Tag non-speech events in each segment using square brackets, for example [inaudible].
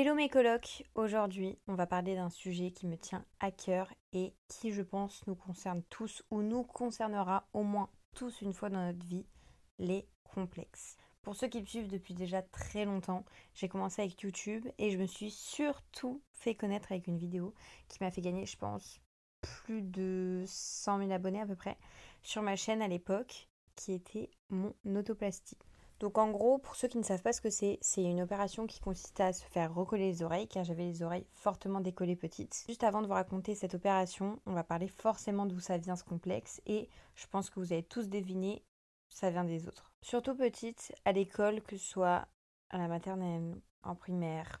Hello mes colocs, aujourd'hui on va parler d'un sujet qui me tient à cœur et qui je pense nous concerne tous ou nous concernera au moins tous une fois dans notre vie, les complexes. Pour ceux qui me suivent depuis déjà très longtemps, j'ai commencé avec YouTube et je me suis surtout fait connaître avec une vidéo qui m'a fait gagner je pense plus de 100 000 abonnés à peu près sur ma chaîne à l'époque qui était mon autoplastie. Donc en gros, pour ceux qui ne savent pas ce que c'est, c'est une opération qui consiste à se faire recoller les oreilles, car j'avais les oreilles fortement décollées petites. Juste avant de vous raconter cette opération, on va parler forcément d'où ça vient ce complexe, et je pense que vous avez tous deviné, ça vient des autres. Surtout petite, à l'école, que ce soit à la maternelle, en primaire,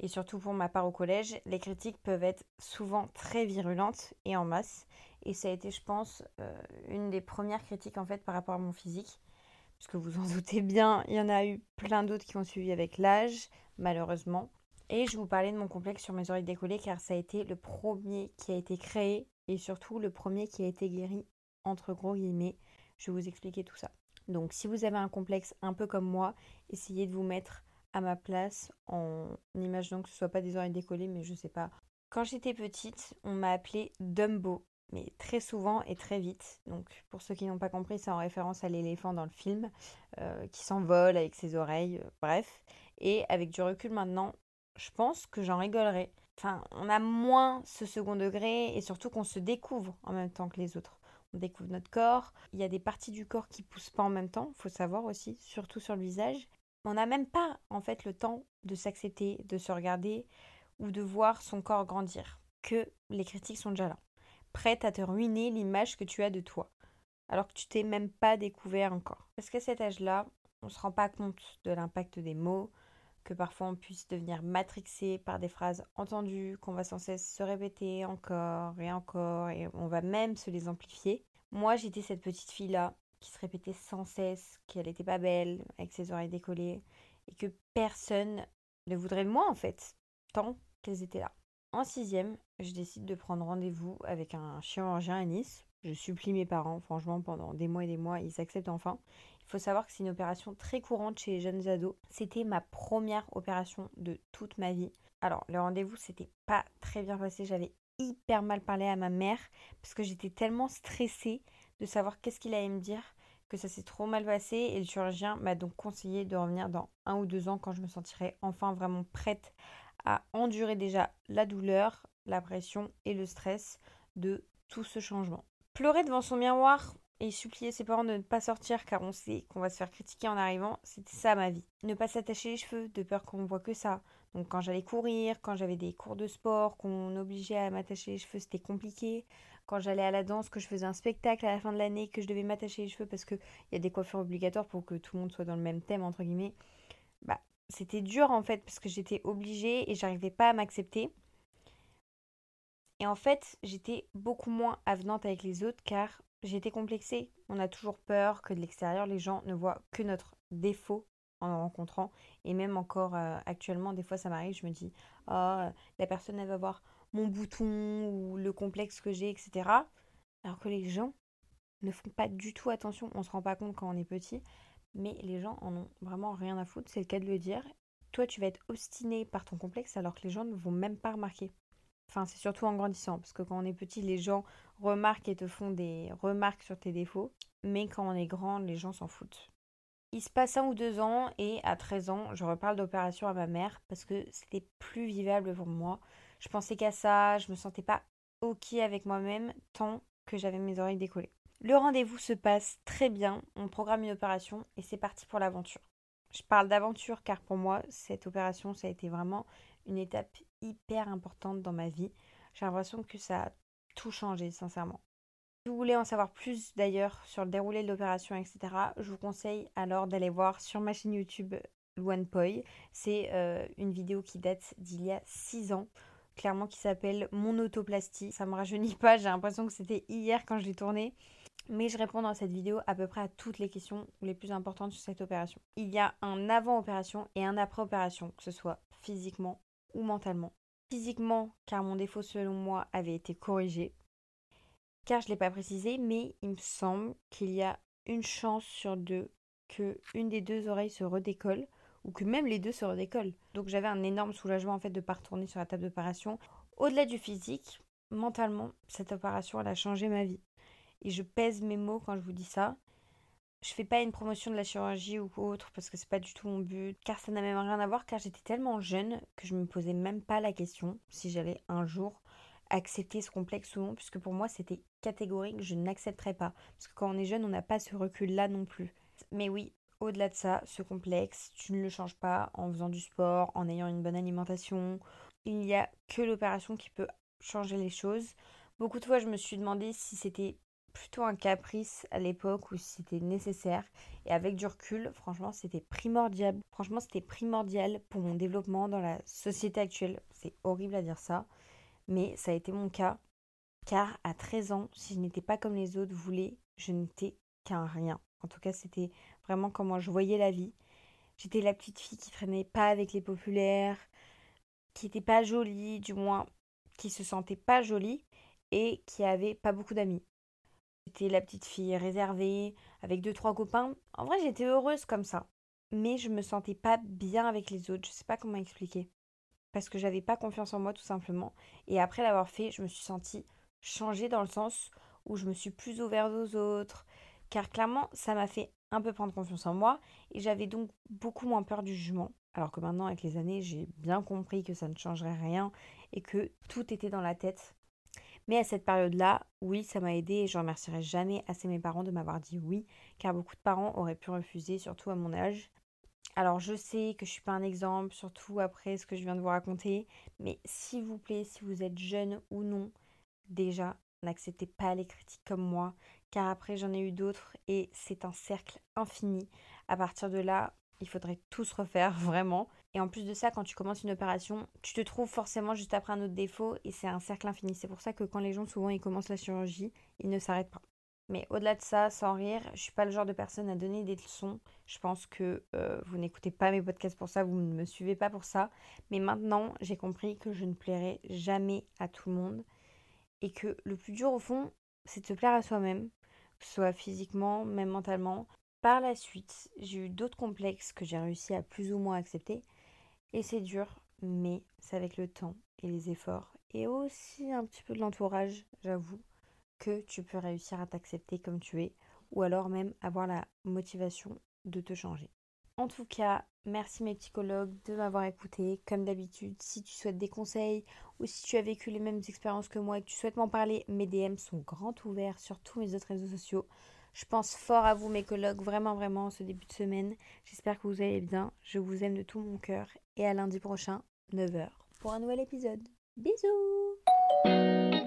et surtout pour ma part au collège, les critiques peuvent être souvent très virulentes et en masse. Et ça a été, je pense, euh, une des premières critiques en fait par rapport à mon physique parce que vous en [laughs] doutez bien, il y en a eu plein d'autres qui ont suivi avec l'âge, malheureusement. Et je vous parler de mon complexe sur mes oreilles décollées car ça a été le premier qui a été créé et surtout le premier qui a été guéri entre gros guillemets. Je vais vous expliquer tout ça. Donc si vous avez un complexe un peu comme moi, essayez de vous mettre à ma place en imaginant que ce soit pas des oreilles décollées mais je sais pas. Quand j'étais petite, on m'a appelée Dumbo mais très souvent et très vite. Donc pour ceux qui n'ont pas compris, c'est en référence à l'éléphant dans le film, euh, qui s'envole avec ses oreilles, euh, bref. Et avec du recul maintenant, je pense que j'en rigolerai. Enfin, on a moins ce second degré et surtout qu'on se découvre en même temps que les autres. On découvre notre corps. Il y a des parties du corps qui poussent pas en même temps, faut savoir aussi, surtout sur le visage. On n'a même pas en fait le temps de s'accepter, de se regarder ou de voir son corps grandir. Que les critiques sont déjà là prête à te ruiner l'image que tu as de toi, alors que tu t'es même pas découvert encore. Parce qu'à cet âge-là, on ne se rend pas compte de l'impact des mots, que parfois on puisse devenir matrixé par des phrases entendues, qu'on va sans cesse se répéter encore et encore, et on va même se les amplifier. Moi, j'étais cette petite fille-là qui se répétait sans cesse qu'elle n'était pas belle, avec ses oreilles décollées, et que personne ne voudrait de moi en fait, tant qu'elles étaient là. En sixième, je décide de prendre rendez-vous avec un chirurgien à Nice. Je supplie mes parents, franchement, pendant des mois et des mois, ils acceptent enfin. Il faut savoir que c'est une opération très courante chez les jeunes ados. C'était ma première opération de toute ma vie. Alors, le rendez-vous, c'était pas très bien passé. J'avais hyper mal parlé à ma mère parce que j'étais tellement stressée de savoir qu'est-ce qu'il allait me dire que ça s'est trop mal passé et le chirurgien m'a donc conseillé de revenir dans un ou deux ans quand je me sentirais enfin vraiment prête à endurer déjà la douleur, la pression et le stress de tout ce changement. Pleurer devant son miroir et supplier ses parents de ne pas sortir car on sait qu'on va se faire critiquer en arrivant, c'était ça ma vie. Ne pas s'attacher les cheveux de peur qu'on voit que ça. Donc quand j'allais courir, quand j'avais des cours de sport, qu'on obligeait à m'attacher les cheveux, c'était compliqué. Quand j'allais à la danse, que je faisais un spectacle à la fin de l'année, que je devais m'attacher les cheveux parce qu'il y a des coiffures obligatoires pour que tout le monde soit dans le même thème, entre guillemets. Bah, c'était dur en fait parce que j'étais obligée et j'arrivais pas à m'accepter. Et en fait, j'étais beaucoup moins avenante avec les autres car j'étais complexée. On a toujours peur que de l'extérieur, les gens ne voient que notre défaut en nous rencontrant. Et même encore euh, actuellement, des fois ça m'arrive, je me dis, oh, la personne elle va voir mon bouton ou le complexe que j'ai, etc. Alors que les gens ne font pas du tout attention. On se rend pas compte quand on est petit mais les gens en ont vraiment rien à foutre, c'est le cas de le dire. Toi, tu vas être obstiné par ton complexe alors que les gens ne vont même pas remarquer. Enfin, c'est surtout en grandissant, parce que quand on est petit, les gens remarquent et te font des remarques sur tes défauts, mais quand on est grand, les gens s'en foutent. Il se passe un ou deux ans, et à 13 ans, je reparle d'opération à ma mère, parce que c'était plus vivable pour moi. Je pensais qu'à ça, je me sentais pas ok avec moi-même, tant que j'avais mes oreilles décollées. Le rendez-vous se passe très bien, on programme une opération et c'est parti pour l'aventure. Je parle d'aventure car pour moi, cette opération, ça a été vraiment une étape hyper importante dans ma vie. J'ai l'impression que ça a tout changé, sincèrement. Si vous voulez en savoir plus d'ailleurs sur le déroulé de l'opération, etc., je vous conseille alors d'aller voir sur ma chaîne YouTube Luan. C'est euh, une vidéo qui date d'il y a 6 ans, clairement qui s'appelle Mon autoplastie. Ça me rajeunit pas, j'ai l'impression que c'était hier quand je l'ai tournée mais je réponds dans cette vidéo à peu près à toutes les questions les plus importantes sur cette opération. Il y a un avant-opération et un après-opération, que ce soit physiquement ou mentalement. Physiquement, car mon défaut selon moi avait été corrigé, car je ne l'ai pas précisé, mais il me semble qu'il y a une chance sur deux que une des deux oreilles se redécolle ou que même les deux se redécollent. Donc j'avais un énorme soulagement en fait de pas retourner sur la table d'opération. Au-delà du physique, mentalement, cette opération elle a changé ma vie. Et je pèse mes mots quand je vous dis ça. Je fais pas une promotion de la chirurgie ou autre parce que c'est pas du tout mon but, car ça n'a même rien à voir, car j'étais tellement jeune que je me posais même pas la question si j'allais un jour accepter ce complexe ou non, puisque pour moi c'était catégorique, je n'accepterais pas. Parce que quand on est jeune, on n'a pas ce recul-là non plus. Mais oui, au-delà de ça, ce complexe, tu ne le changes pas en faisant du sport, en ayant une bonne alimentation. Il n'y a que l'opération qui peut changer les choses. Beaucoup de fois, je me suis demandé si c'était plutôt un caprice à l'époque si c'était nécessaire. Et avec du recul, franchement, c'était primordial. Franchement, c'était primordial pour mon développement dans la société actuelle. C'est horrible à dire ça, mais ça a été mon cas. Car à 13 ans, si je n'étais pas comme les autres voulaient, je n'étais qu'un rien. En tout cas, c'était vraiment comment je voyais la vie. J'étais la petite fille qui traînait pas avec les populaires, qui n'était pas jolie, du moins qui se sentait pas jolie et qui avait pas beaucoup d'amis. J'étais la petite fille réservée, avec deux trois copains. En vrai, j'étais heureuse comme ça. Mais je me sentais pas bien avec les autres. Je sais pas comment expliquer. Parce que j'avais pas confiance en moi tout simplement. Et après l'avoir fait, je me suis sentie changée dans le sens où je me suis plus ouverte aux autres. Car clairement, ça m'a fait un peu prendre confiance en moi. Et j'avais donc beaucoup moins peur du jugement. Alors que maintenant, avec les années, j'ai bien compris que ça ne changerait rien et que tout était dans la tête mais à cette période-là, oui, ça m'a aidé et je remercierai jamais assez mes parents de m'avoir dit oui, car beaucoup de parents auraient pu refuser, surtout à mon âge. Alors je sais que je suis pas un exemple, surtout après ce que je viens de vous raconter, mais s'il vous plaît, si vous êtes jeune ou non, déjà, n'acceptez pas les critiques comme moi, car après j'en ai eu d'autres et c'est un cercle infini. À partir de là, il faudrait tous refaire [laughs] vraiment. Et en plus de ça, quand tu commences une opération, tu te trouves forcément juste après un autre défaut et c'est un cercle infini. C'est pour ça que quand les gens souvent ils commencent la chirurgie, ils ne s'arrêtent pas. Mais au-delà de ça, sans rire, je suis pas le genre de personne à donner des leçons. Je pense que euh, vous n'écoutez pas mes podcasts pour ça, vous ne me suivez pas pour ça. Mais maintenant, j'ai compris que je ne plairai jamais à tout le monde et que le plus dur au fond, c'est de se plaire à soi-même, que ce soit physiquement, même mentalement. Par la suite, j'ai eu d'autres complexes que j'ai réussi à plus ou moins accepter. Et c'est dur, mais c'est avec le temps et les efforts et aussi un petit peu de l'entourage, j'avoue, que tu peux réussir à t'accepter comme tu es ou alors même avoir la motivation de te changer. En tout cas, merci mes psychologues de m'avoir écouté. Comme d'habitude, si tu souhaites des conseils ou si tu as vécu les mêmes expériences que moi et que tu souhaites m'en parler, mes DM sont grands ouverts sur tous mes autres réseaux sociaux. Je pense fort à vous, mes collègues, vraiment, vraiment, ce début de semaine. J'espère que vous allez bien. Je vous aime de tout mon cœur. Et à lundi prochain, 9h, pour un nouvel épisode. Bisous